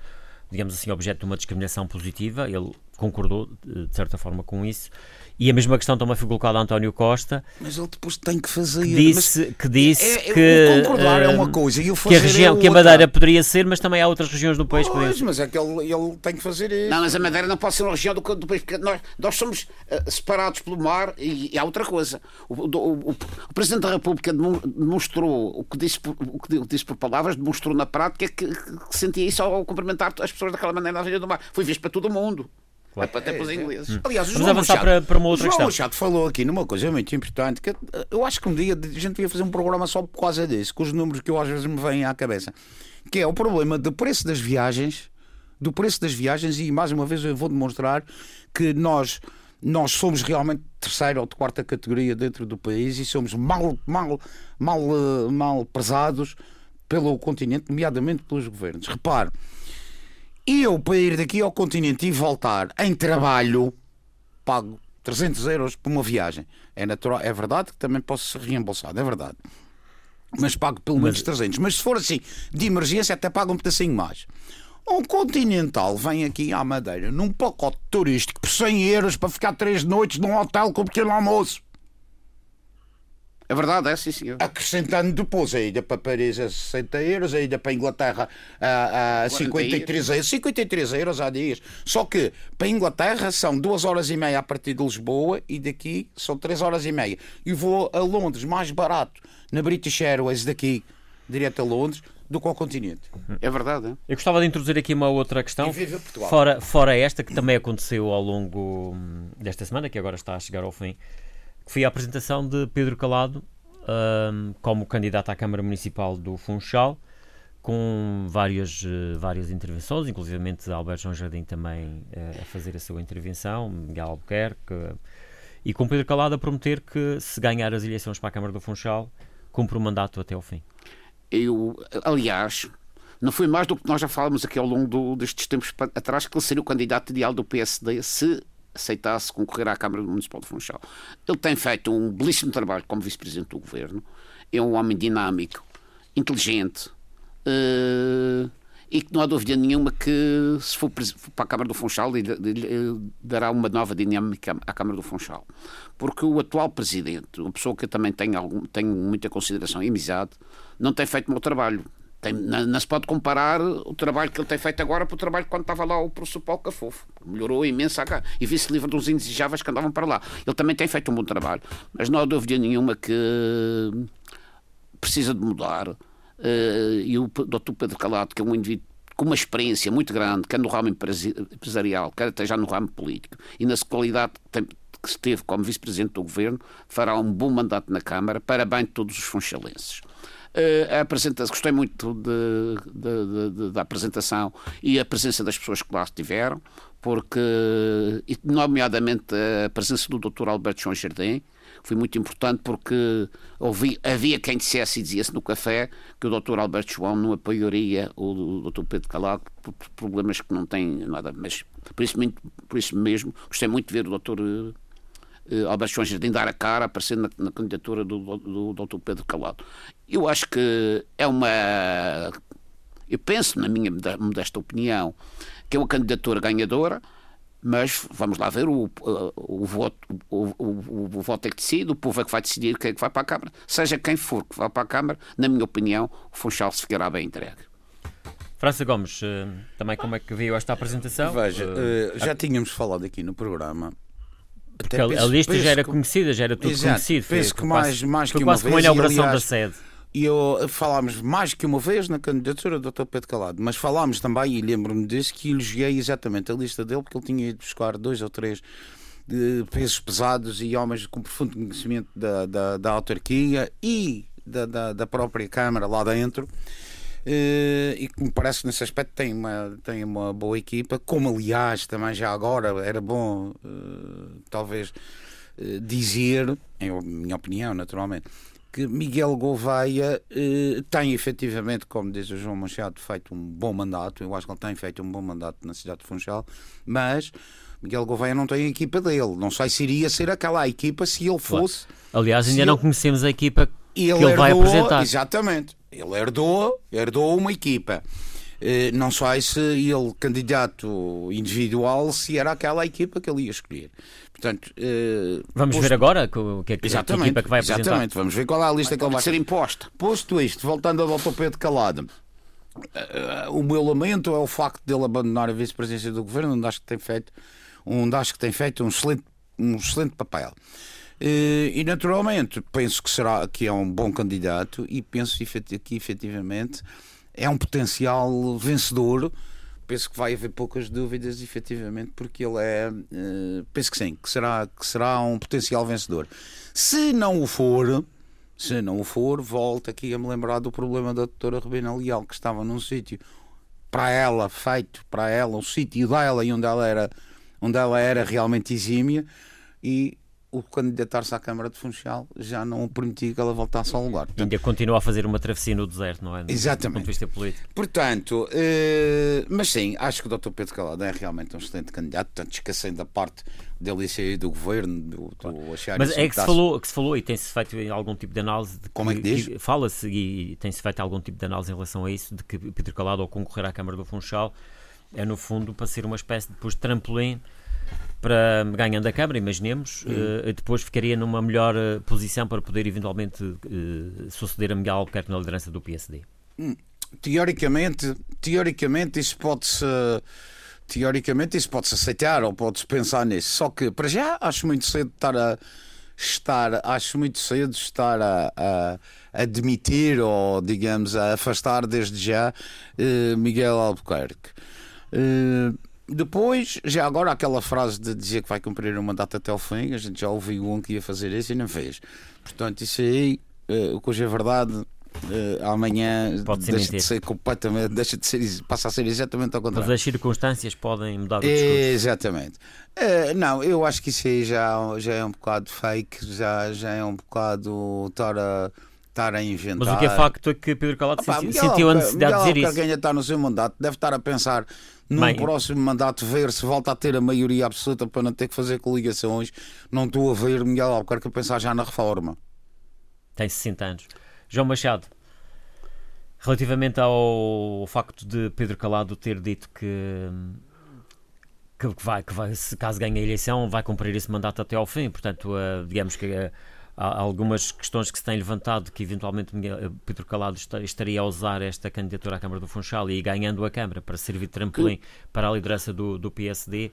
digamos assim, objeto de uma discriminação positiva. Ele concordou, de certa forma, com isso. E a mesma questão também foi colocada a António Costa. Mas ele depois tem que fazer. Que disse, que, disse é, é, que. Concordar uh, é uma coisa e o fazer que a, região, é que a Madeira poderia ser, mas também há outras regiões do país. Pois, mas é que ele, ele tem que fazer isso. Não, mas a Madeira não pode ser uma região do, do país, porque nós, nós somos uh, separados pelo mar e, e, há outra coisa. O, o, o, o, Presidente da República demonstrou o que, disse, o que disse por palavras, demonstrou na prática que, que, que sentia isso ao cumprimentar as pessoas daquela maneira na região do mar. Foi visto para todo o mundo. Claro. Até para os ingleses. Hum. Aliás, o Vamos João avançar Machado, para, para uma outra João questão. Machado falou aqui numa coisa muito importante que eh, eu acho que um dia a gente devia fazer um programa só por causa disso, com os números que eu às vezes me vêm à cabeça, que é o problema do preço das viagens, do preço das viagens, e mais uma vez eu vou demonstrar que nós nós somos realmente terceira ou quarta categoria dentro do país e somos mal, mal, mal, eh, mal prezados pelo continente, nomeadamente pelos governos. Repare, eu, para ir daqui ao continente e voltar em trabalho, pago 300 euros por uma viagem. É, natural, é verdade que também posso ser reembolsado, é verdade. Mas pago pelo menos Mas... 300. Mas se for assim, de emergência, até pago um pedacinho mais. Um continental vem aqui à Madeira num pacote turístico por 100 euros para ficar três noites num hotel com pequeno almoço. É verdade, é sim, senhor. Acrescentando depois a ida para Paris a 60 euros, a ida para a Inglaterra a, a 53 euros. 53 euros há dias. Só que para a Inglaterra são 2 horas e meia a partir de Lisboa e daqui são 3 horas e meia. E vou a Londres mais barato na British Airways daqui, direto a Londres, do que ao continente. É verdade. É? Eu gostava de introduzir aqui uma outra questão, fora, fora esta, que também aconteceu ao longo hum, desta semana, que agora está a chegar ao fim foi a apresentação de Pedro Calado um, como candidato à Câmara Municipal do Funchal, com várias, uh, várias intervenções, inclusive Alberto João Jardim também uh, a fazer a sua intervenção, Miguel Albuquerque, uh, e com Pedro Calado a prometer que se ganhar as eleições para a Câmara do Funchal, cumpre o mandato até ao fim. Eu, aliás, não foi mais do que nós já falamos aqui ao longo do, destes tempos atrás que ele seria o candidato ideal do PSD se aceitasse concorrer à Câmara Municipal de Funchal. Ele tem feito um belíssimo trabalho como vice-presidente do governo, é um homem dinâmico, inteligente, Uh, e que não há dúvida nenhuma que, se for para a Câmara do Funchal, dará uma nova dinâmica à Câmara do Funchal. Porque o atual presidente, uma pessoa que eu também tenho, algum, tenho muita consideração e amizade, não tem feito o meu trabalho. Tem, não, não, se pode comparar o trabalho que ele tem feito agora para o trabalho quando estava lá o professor Paulo Cafofo. Melhorou imenso e vice livre dos indesejáveis que andavam para lá. Ele também tem feito um bom trabalho, mas não há dúvida nenhuma que precisa de mudar Uh, e o Dr. Pedro Calado, que é um indivíduo com uma experiência muito grande, quer no ramo empresarial, quer até já no ramo político, e na qualidade que esteve como vice-presidente do governo, fará um bom mandato na Câmara para bem de todos os funchalenses. Uh, a apresentação, gostei muito de, de, de, da apresentação e a presença das pessoas que lá estiveram, porque, nomeadamente, a presença do Dr. Alberto João Jardim, foi muito importante porque ouvi, havia quem dissesse e dizia-se no café que o Dr. Alberto João não apoiaria o, o Dr. Pedro Calado por, por, problemas que não têm nada, mas por isso, por isso mesmo gostei muito de ver o Dr. Uh, eh, Alberto João Jardim dar a cara, aparecer na, na candidatura do, do, do Dr. Pedro Calado. Eu acho que é uma. Eu penso, na minha modesta opinião, que é uma candidatura ganhadora mas vamos lá ver, o, o, o voto, o, o, o, voto é que decide, o povo é que vai decidir quem é que vai para a Câmara. Seja quem for que vá para a Câmara, na minha opinião, o Funchal se ficará bem entregue. França Gomes, eh, também como é que viu esta apresentação? Veja, uh, já tínhamos falado aqui no programa. Porque a, a lista já era conhecida, já era tudo exato, conhecido. Penso foi, que mais, mais que uma quase vez. como a inauguração aliás, da sede. E eu, eh, falámos mais que uma vez na candidatura do Dr. Pedro Calado, mas falámos também, e lembro-me disso, que elogiei exatamente a lista dele, porque ele tinha ido buscar dois ou três de pesos pesados e homens com profundo conhecimento da, da, da autarquia e da, da, da, própria Câmara lá dentro. Uh, e que me parece que nesse aspecto tem uma, tem uma boa equipa, como aliás também já agora era bom, uh, talvez, uh, dizer, em minha opinião, naturalmente, que Miguel Gouveia eh, tem efetivamente, como diz o João Machado, feito um bom mandato. Eu acho que ele tem feito um bom mandato na cidade de Funchal, mas Miguel Gouveia não tem a equipa dele. Não sei se iria ser aquela equipa se ele fosse. Aliás, ainda não ele... conhecemos a equipa que ele, ele vai apresentar. Exatamente. Ele herdou, herdou uma equipa. Eh, não sei se ele, candidato individual, se era aquela equipa que ele ia escolher. Portanto, uh, Vamos posto... ver agora o que é que, exatamente, a equipa que vai apresentar. Exatamente, vamos ver qual é a lista vai que ele vai ser imposta. Posto isto, voltando ao Dr. Pedro Calado, uh, o meu lamento é o facto dele abandonar a vice-presidência do governo, onde acho que tem feito, onde acho que tem feito um excelente, um excelente papel. Uh, e naturalmente penso que será que é um bom candidato e penso que efetivamente é um potencial vencedor. Penso que vai haver poucas dúvidas, efetivamente, porque ele é. Uh, penso que sim, que será, que será um potencial vencedor. Se não o for, se não o for, volto aqui a me lembrar do problema da doutora Rebena Leal, que estava num sítio para ela, feito para ela, um sítio dela e onde ela era, onde ela era realmente exímia, e o candidatar-se à Câmara de Funchal já não permitia que ela voltasse ao lugar. Portanto, Ainda continua a fazer uma travessia no deserto, não é? Exatamente. Do ponto de vista político. Portanto, uh, mas sim, acho que o Dr. Pedro Calado é realmente um excelente candidato, portanto, esquecendo da parte dele sair do governo, do, do claro. achar Mas é que se, falou, que se falou e tem-se feito algum tipo de análise de que, Como é que diz? Fala-se e tem-se feito algum tipo de análise em relação a isso, de que Pedro Calado, ao concorrer à Câmara do Funchal, é no fundo para ser uma espécie de, de trampolim para ganhando a Câmara, imaginemos, uh, depois ficaria numa melhor uh, posição para poder eventualmente uh, suceder a Miguel Albuquerque na liderança do PSD. Hum, teoricamente, teoricamente isso pode-se teoricamente isso pode-se aceitar ou pode-se pensar nisso. Só que para já acho muito cedo estar a estar, acho muito cedo estar a, a admitir ou digamos a afastar desde já Miguel Albuquerque. Depois, já agora, aquela frase de dizer que vai cumprir uma data até o fim, a gente já ouviu um que ia fazer isso e não fez. Portanto, isso aí, uh, o que hoje é verdade, uh, amanhã Pode deixa mentir. de ser completamente, deixa de ser, passa a ser exatamente ao contrário. Mas as circunstâncias podem mudar o discurso. Exatamente. Uh, não, eu acho que isso aí já, já é um bocado fake, já, já é um bocado estar a estar a inventar. Mas o que é facto é que Pedro Calado Opa, sentiu a necessidade Miguel de dizer isso. Quem está no seu mandato deve estar a pensar num Bem, próximo mandato ver se volta a ter a maioria absoluta para não ter que fazer coligações. Não estou a ver Miguel Albuquerque a pensar já na reforma. Tem 60 anos. João Machado. Relativamente ao facto de Pedro Calado ter dito que, que, vai, que vai, se caso ganhe a eleição, vai cumprir esse mandato até ao fim. Portanto, uh, digamos que uh, há algumas questões que se têm levantado que eventualmente Pedro Calado estaria a usar esta candidatura à Câmara do Funchal e ganhando a Câmara para servir de trampolim que... para a liderança do, do PSD.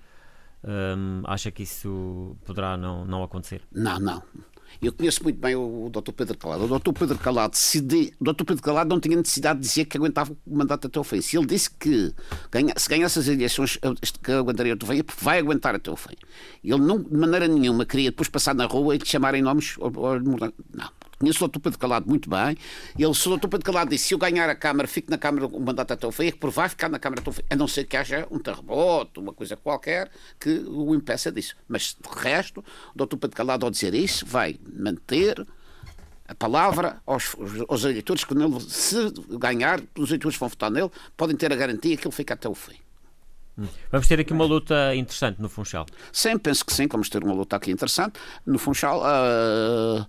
Acha que isso poderá não, não acontecer? Não, não. Eu conheço muito bem o, o Dr. Pedro Calado. O Dr. Pedro Calado, decidi, o Dr. Pedro Calado não tinha necessidade de dizer que aguentava o mandato até o fim. Se ele disse que ganha, se ganhasse as eleições que aguentaria até o fim, porque vai aguentar até o fim. Ele não, de maneira nenhuma, queria depois passar na rua e lhe chamarem nomes. Não. Conheço o Dr. Pedro Calado muito bem. Ele, se o Dr. Pedro Calado disse se eu ganhar a Câmara, fico na Câmara o mandato até o fim, é que vai ficar na Câmara até o fim. A não ser que haja um terremoto, uma coisa qualquer, que o impeça disso. Mas, de resto, o Dr. Pedro Calado, ao dizer isso, vai manter a palavra aos, aos eleitores que nele, se ganhar, os eleitores vão votar nele, podem ter a garantia que ele fica até o fim. Vamos ter aqui uma luta interessante no Funchal. Sim, penso que sim, vamos ter uma luta aqui interessante. No Funchal, uh,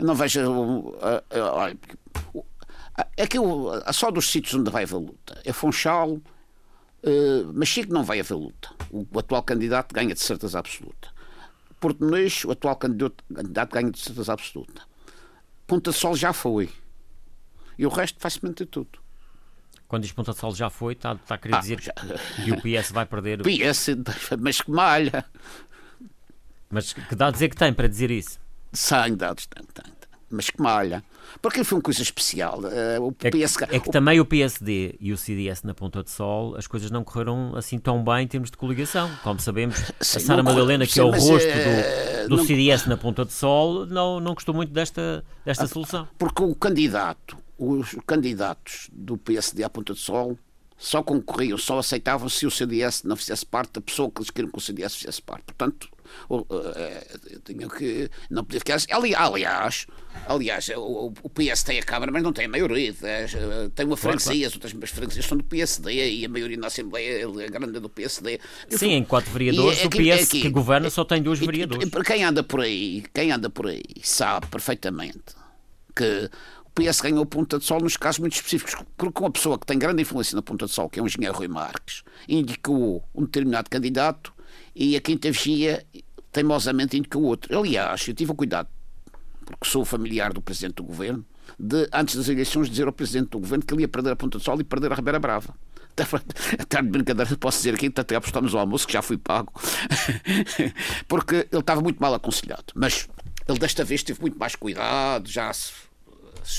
eu não vejo. Olha, é que só dos sítios onde vai haver luta. É Funchal, uh, mas Chico não vai haver luta. O, o, atual candidato ganha de certeza absoluta. Porto Muniz, o atual candidato, candidato ganha de certeza absoluta. Ponta de Sol já foi. E o resto vai-se manter tudo. Quando diz Ponta de Sol já foi, está, está a querer ah, dizer já... que o PS vai perder. PS, mas que malha. Mas que dá a dizer que tem para dizer isso? Sem dados. Mas que malha. Porque foi uma coisa especial. Uh, o é, que, é que também o PSD e o CDS na Ponta de Sol, as coisas não correram assim tão bem em termos de coligação. Como sabemos, sim, a Sara Madalena, que é o rosto é... do, do não... CDS na Ponta de Sol, não, não gostou muito desta, desta ah, solução. Porque o candidato, os candidatos do PSD à Ponta de Sol só concorriam, só aceitavam se o CDS não fizesse parte da pessoa que eles queriam que o CDS fizesse parte. Portanto, uh, tinha que. Não podia ficar. Ali, aliás, aliás o, o, PS tem a Câmara, mas não tem a maioria. Uh, tem uma freguesia, as outras freguesias são do PSD e a maioria na Assembleia é grande do PSD. Sim, em quatro vereadores, é, o PS aqui, que governa só tem dois vereadores. Para quem anda por aí, quem anda por aí sabe perfeitamente que o PS ganhou Ponta de Sol nos casos muito específicos, porque uma pessoa que tem grande influência na Ponta de Sol, que é o engenheiro Rui Marques, indicou um determinado candidato e a quinta vigia teimosamente indicou outro. Aliás, eu tive o cuidado, porque sou familiar do Presidente do Governo, de, antes das eleições, dizer ao Presidente do Governo que ele ia perder a Ponta de Sol e perder a Ribeira Brava. Até de brincadeira, posso dizer aqui, até apostamos ao almoço, que já fui pago, porque ele estava muito mal aconselhado. Mas ele desta vez teve muito mais cuidado, já se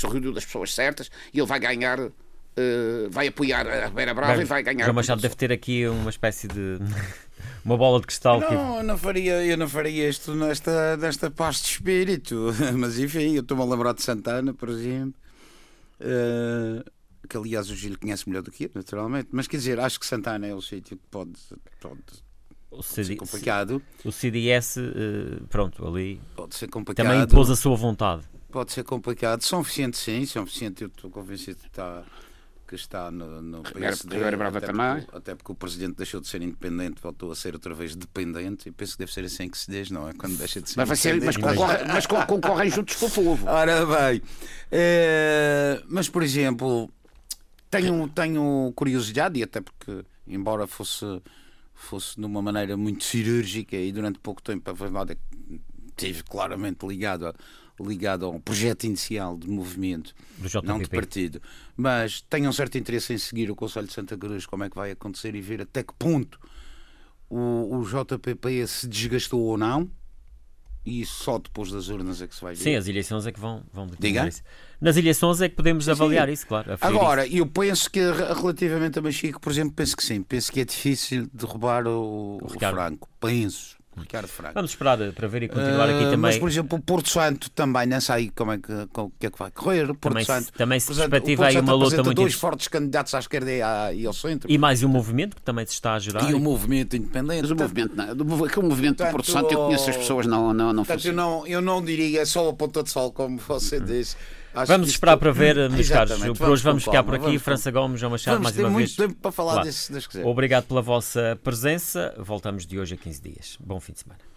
reuniu das pessoas certas e ele vai ganhar. Uh, vai apoiar a Beira Brava Bem, e vai ganhar. João Machado deve ter aqui uma espécie de. uma bola de cristal. Não, que... eu não faria, eu não faria isto nesta, nesta paz de espírito. Mas enfim, eu estou-me a lembrar de Santana, por exemplo. Uh, que aliás o Gil conhece melhor do que eu, naturalmente. Mas quer dizer, acho que Santana é o sítio que pode, pode o CD, ser complicado. O CDS, uh, eh, pronto, ali. Pode ser complicado. Também impôs a sua vontade pode ser complicado. São eficientes, sim, são eficientes. Eu estou convencido que está, que está no, no PSD. Brava até, também. Porque, até porque o presidente deixou de ser independente, voltou a ser outra vez dependente. E penso que deve ser assim que se diz, não é? Quando deixa de ser. Mas, vai ser, mas, concorre, mas concorrem juntos com o povo. Ora bem. É, mas, por exemplo, tenho, tenho curiosidade, e até porque, embora fosse fosse de uma maneira muito cirúrgica e durante pouco tempo a é que esteve claramente ligado ligado a um projeto inicial de movimento, não de partido, mas tenho um certo interesse em seguir o Conselho de Santa Cruz, como é que vai acontecer e ver até que ponto o, o JPP se desgastou ou não. E só depois das urnas é que se vai ver. Sim, as eleições é que vão, vão Diga? isso. Nas eleições é que podemos sim, avaliar sim. isso, claro. Agora, isso. eu penso que relativamente a Machico, por exemplo, penso que sim. Penso que é difícil derrubar o, o, o Franco. Penso. Ricardo Franco. Vamos esperar para ver e continuar uh, aqui também. Mas, por exemplo, o Porto Santo também, não sei como é que, como, que, é que vai correr. O Porto também, Santo, também se perspectiva aí uma luta muito dois fortes candidatos à esquerda e, à, e ao centro. E mais um movimento que também se está a gerar. E o um movimento independente. Mas o movimento, não, aquele movimento do Porto Santo, eu conheço as pessoas, não, não, não portanto, eu não Eu não diria só a ponta de sol, como você hum. disse. Acho vamos esperar para ver, meus caros. Por hoje vamos ficar por aqui. Vamos, França Gomes, João Machado, vamos mais uma vez. muito tempo para falar claro. disso, se Obrigado pela vossa presença. Voltamos de hoje a 15 dias. Bom fim de semana.